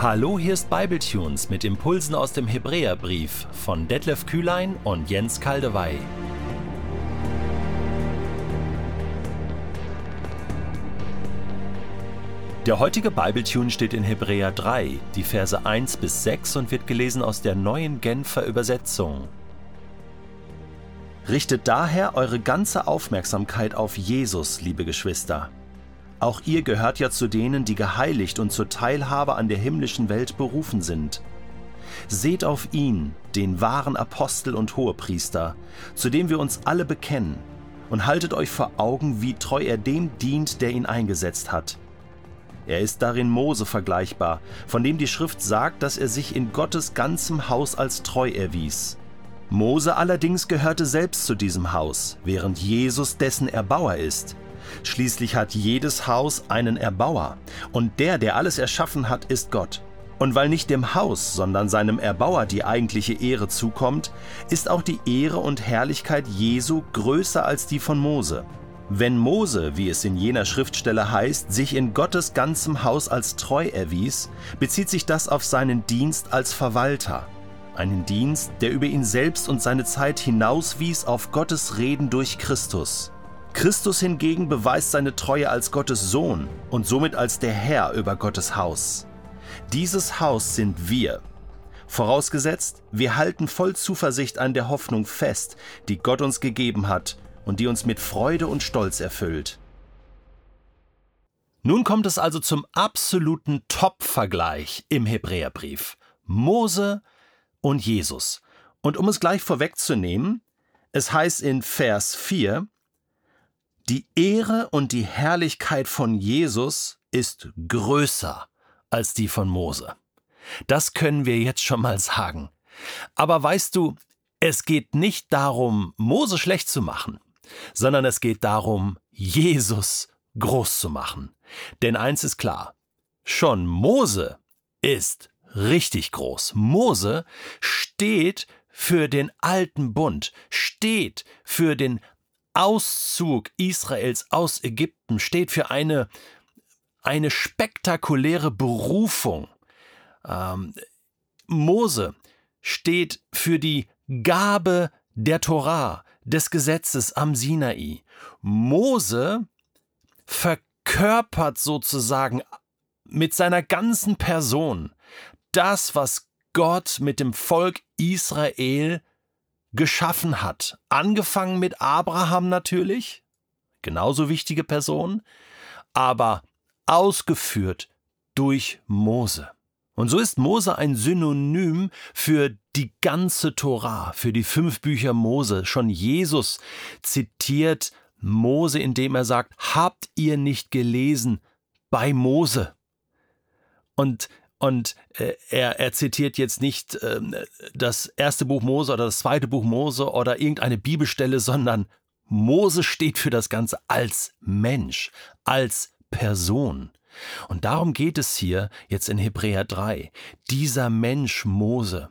Hallo, hier ist Bibletunes mit Impulsen aus dem Hebräerbrief von Detlef Kühlein und Jens Kaldewey. Der heutige Bibletune steht in Hebräer 3, die Verse 1 bis 6 und wird gelesen aus der neuen Genfer Übersetzung. Richtet daher eure ganze Aufmerksamkeit auf Jesus, liebe Geschwister. Auch ihr gehört ja zu denen, die geheiligt und zur Teilhabe an der himmlischen Welt berufen sind. Seht auf ihn, den wahren Apostel und Hohepriester, zu dem wir uns alle bekennen, und haltet euch vor Augen, wie treu er dem dient, der ihn eingesetzt hat. Er ist darin Mose vergleichbar, von dem die Schrift sagt, dass er sich in Gottes ganzem Haus als treu erwies. Mose allerdings gehörte selbst zu diesem Haus, während Jesus dessen Erbauer ist. Schließlich hat jedes Haus einen Erbauer, und der, der alles erschaffen hat, ist Gott. Und weil nicht dem Haus, sondern seinem Erbauer die eigentliche Ehre zukommt, ist auch die Ehre und Herrlichkeit Jesu größer als die von Mose. Wenn Mose, wie es in jener Schriftstelle heißt, sich in Gottes ganzem Haus als treu erwies, bezieht sich das auf seinen Dienst als Verwalter. Einen Dienst, der über ihn selbst und seine Zeit hinauswies auf Gottes Reden durch Christus. Christus hingegen beweist seine Treue als Gottes Sohn und somit als der Herr über Gottes Haus. Dieses Haus sind wir. Vorausgesetzt, wir halten voll Zuversicht an der Hoffnung fest, die Gott uns gegeben hat und die uns mit Freude und Stolz erfüllt. Nun kommt es also zum absoluten Top-Vergleich im Hebräerbrief. Mose und Jesus. Und um es gleich vorwegzunehmen, es heißt in Vers 4, die Ehre und die Herrlichkeit von Jesus ist größer als die von Mose. Das können wir jetzt schon mal sagen. Aber weißt du, es geht nicht darum, Mose schlecht zu machen, sondern es geht darum, Jesus groß zu machen. Denn eins ist klar, schon Mose ist richtig groß. Mose steht für den alten Bund, steht für den Auszug Israels aus Ägypten steht für eine, eine spektakuläre Berufung. Ähm, Mose steht für die Gabe der Torah, des Gesetzes am Sinai. Mose verkörpert sozusagen mit seiner ganzen Person das, was Gott mit dem Volk Israel geschaffen hat. Angefangen mit Abraham natürlich, genauso wichtige Person, aber ausgeführt durch Mose. Und so ist Mose ein Synonym für die ganze Tora, für die fünf Bücher Mose. Schon Jesus zitiert Mose, indem er sagt, habt ihr nicht gelesen bei Mose? Und und äh, er, er zitiert jetzt nicht äh, das erste Buch Mose oder das zweite Buch Mose oder irgendeine Bibelstelle, sondern Mose steht für das Ganze als Mensch, als Person. Und darum geht es hier jetzt in Hebräer 3. Dieser Mensch Mose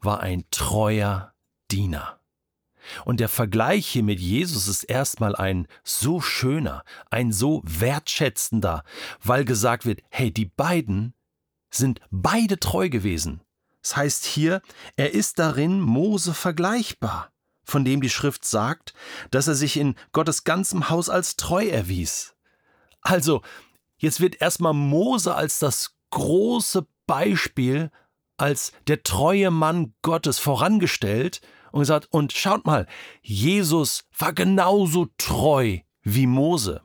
war ein treuer Diener. Und der Vergleich hier mit Jesus ist erstmal ein so schöner, ein so wertschätzender, weil gesagt wird, hey, die beiden sind beide treu gewesen. Das heißt hier, er ist darin Mose vergleichbar, von dem die Schrift sagt, dass er sich in Gottes ganzem Haus als treu erwies. Also, jetzt wird erstmal Mose als das große Beispiel, als der treue Mann Gottes vorangestellt und gesagt, und schaut mal, Jesus war genauso treu wie Mose.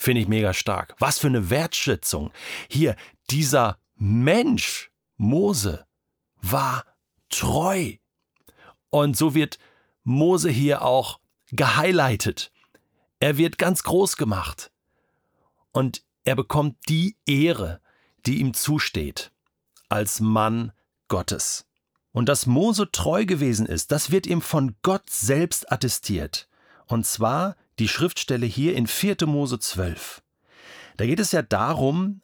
Finde ich mega stark. Was für eine Wertschätzung. Hier, dieser Mensch, Mose, war treu. Und so wird Mose hier auch gehighlightet. Er wird ganz groß gemacht. Und er bekommt die Ehre, die ihm zusteht, als Mann Gottes. Und dass Mose treu gewesen ist, das wird ihm von Gott selbst attestiert. Und zwar die Schriftstelle hier in 4. Mose 12. Da geht es ja darum,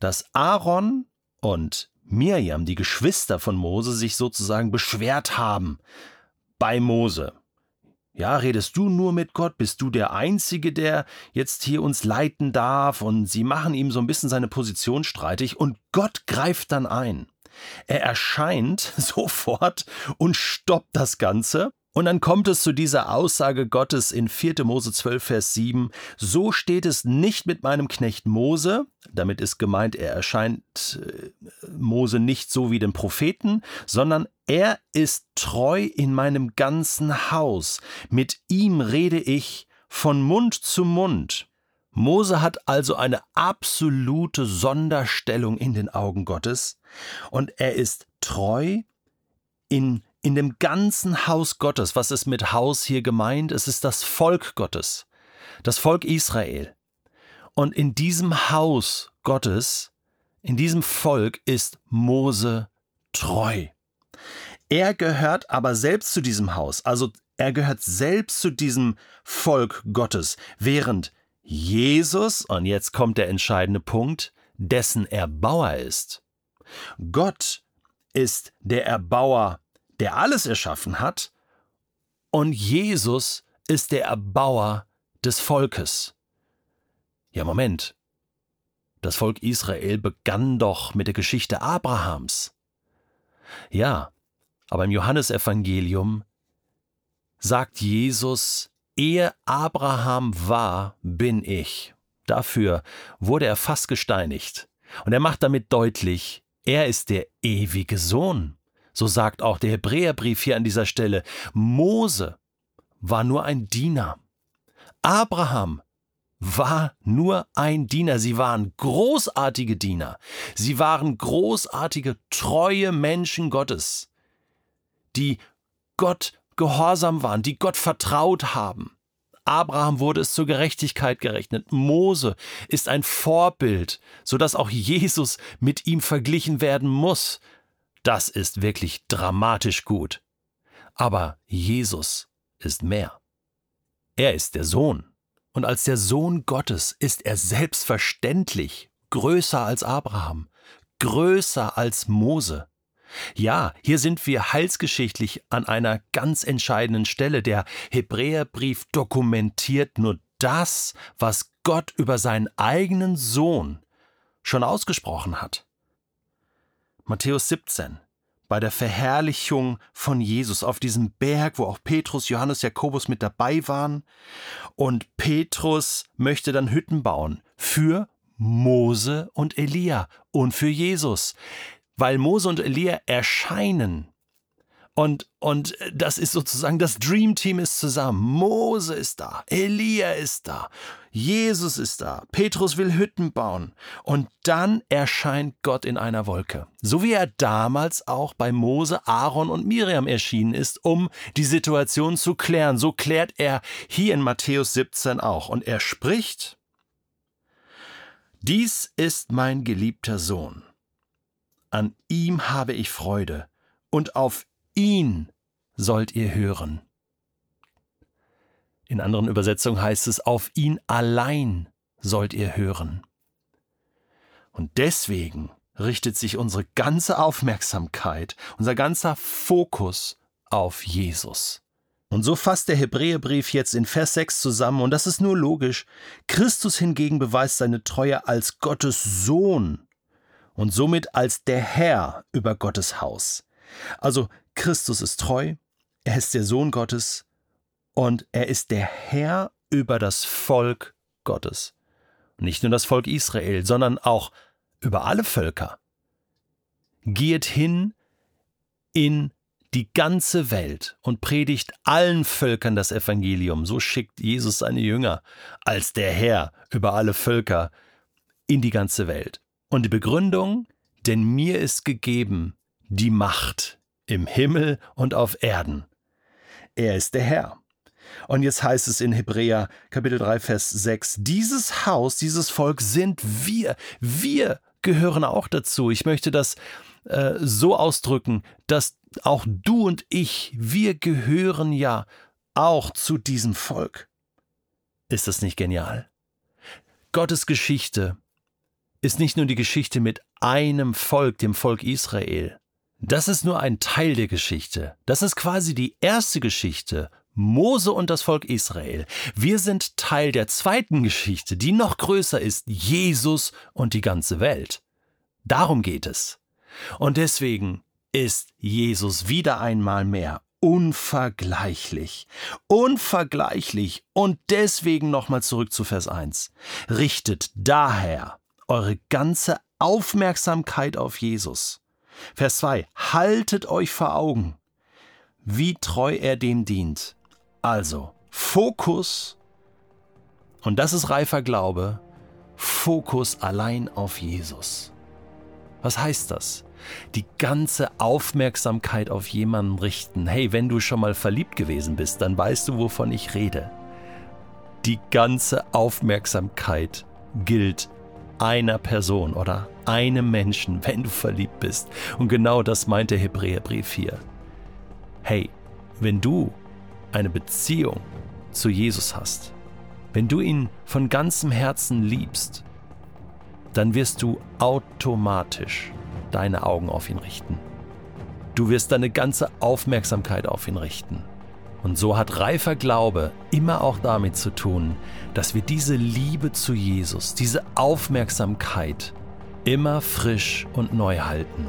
dass Aaron und Mirjam, die Geschwister von Mose, sich sozusagen beschwert haben bei Mose. Ja, redest du nur mit Gott? Bist du der Einzige, der jetzt hier uns leiten darf? Und sie machen ihm so ein bisschen seine Position streitig und Gott greift dann ein. Er erscheint sofort und stoppt das Ganze und dann kommt es zu dieser Aussage Gottes in 4. Mose 12, Vers 7. So steht es nicht mit meinem Knecht Mose. Damit ist gemeint, er erscheint äh, Mose nicht so wie den Propheten, sondern er ist treu in meinem ganzen Haus. Mit ihm rede ich von Mund zu Mund. Mose hat also eine absolute Sonderstellung in den Augen Gottes und er ist treu in in dem ganzen Haus Gottes, was ist mit Haus hier gemeint? Es ist das Volk Gottes, das Volk Israel. Und in diesem Haus Gottes, in diesem Volk ist Mose treu. Er gehört aber selbst zu diesem Haus, also er gehört selbst zu diesem Volk Gottes, während Jesus, und jetzt kommt der entscheidende Punkt, dessen Erbauer ist. Gott ist der Erbauer der alles erschaffen hat, und Jesus ist der Erbauer des Volkes. Ja, Moment. Das Volk Israel begann doch mit der Geschichte Abrahams. Ja, aber im Johannesevangelium sagt Jesus, ehe Abraham war, bin ich. Dafür wurde er fast gesteinigt. Und er macht damit deutlich, er ist der ewige Sohn. So sagt auch der Hebräerbrief hier an dieser Stelle. Mose war nur ein Diener. Abraham war nur ein Diener. Sie waren großartige Diener. Sie waren großartige, treue Menschen Gottes, die Gott gehorsam waren, die Gott vertraut haben. Abraham wurde es zur Gerechtigkeit gerechnet. Mose ist ein Vorbild, so dass auch Jesus mit ihm verglichen werden muss. Das ist wirklich dramatisch gut. Aber Jesus ist mehr. Er ist der Sohn. Und als der Sohn Gottes ist er selbstverständlich größer als Abraham, größer als Mose. Ja, hier sind wir heilsgeschichtlich an einer ganz entscheidenden Stelle. Der Hebräerbrief dokumentiert nur das, was Gott über seinen eigenen Sohn schon ausgesprochen hat. Matthäus 17, bei der Verherrlichung von Jesus auf diesem Berg, wo auch Petrus, Johannes, Jakobus mit dabei waren. Und Petrus möchte dann Hütten bauen für Mose und Elia und für Jesus. Weil Mose und Elia erscheinen und, und das ist sozusagen, das Dream Team ist zusammen. Mose ist da, Elia ist da, Jesus ist da, Petrus will Hütten bauen. Und dann erscheint Gott in einer Wolke. So wie er damals auch bei Mose, Aaron und Miriam erschienen ist, um die Situation zu klären. So klärt er hier in Matthäus 17 auch. Und er spricht, dies ist mein geliebter Sohn. An ihm habe ich Freude, und auf ihn sollt ihr hören. In anderen Übersetzungen heißt es, auf ihn allein sollt ihr hören. Und deswegen richtet sich unsere ganze Aufmerksamkeit, unser ganzer Fokus auf Jesus. Und so fasst der Hebräerbrief jetzt in Vers 6 zusammen, und das ist nur logisch. Christus hingegen beweist seine Treue als Gottes Sohn und somit als der Herr über Gottes Haus. Also Christus ist treu, er ist der Sohn Gottes und er ist der Herr über das Volk Gottes. Nicht nur das Volk Israel, sondern auch über alle Völker. Geht hin in die ganze Welt und predigt allen Völkern das Evangelium. So schickt Jesus seine Jünger als der Herr über alle Völker in die ganze Welt. Und die Begründung, denn mir ist gegeben die Macht im Himmel und auf Erden. Er ist der Herr. Und jetzt heißt es in Hebräer Kapitel 3, Vers 6, dieses Haus, dieses Volk sind wir. Wir gehören auch dazu. Ich möchte das äh, so ausdrücken, dass auch du und ich, wir gehören ja auch zu diesem Volk. Ist das nicht genial? Gottes Geschichte ist nicht nur die Geschichte mit einem Volk, dem Volk Israel, das ist nur ein Teil der Geschichte. Das ist quasi die erste Geschichte. Mose und das Volk Israel. Wir sind Teil der zweiten Geschichte, die noch größer ist, Jesus und die ganze Welt. Darum geht es. Und deswegen ist Jesus wieder einmal mehr unvergleichlich. Unvergleichlich. Und deswegen nochmal zurück zu Vers 1. Richtet daher eure ganze Aufmerksamkeit auf Jesus. Vers 2. Haltet euch vor Augen, wie treu er dem dient. Also, Fokus, und das ist reifer Glaube, Fokus allein auf Jesus. Was heißt das? Die ganze Aufmerksamkeit auf jemanden richten. Hey, wenn du schon mal verliebt gewesen bist, dann weißt du, wovon ich rede. Die ganze Aufmerksamkeit gilt einer Person oder einem Menschen, wenn du verliebt bist. Und genau das meint der Hebräerbrief hier. Hey, wenn du eine Beziehung zu Jesus hast, wenn du ihn von ganzem Herzen liebst, dann wirst du automatisch deine Augen auf ihn richten. Du wirst deine ganze Aufmerksamkeit auf ihn richten. Und so hat reifer Glaube immer auch damit zu tun, dass wir diese Liebe zu Jesus, diese Aufmerksamkeit immer frisch und neu halten.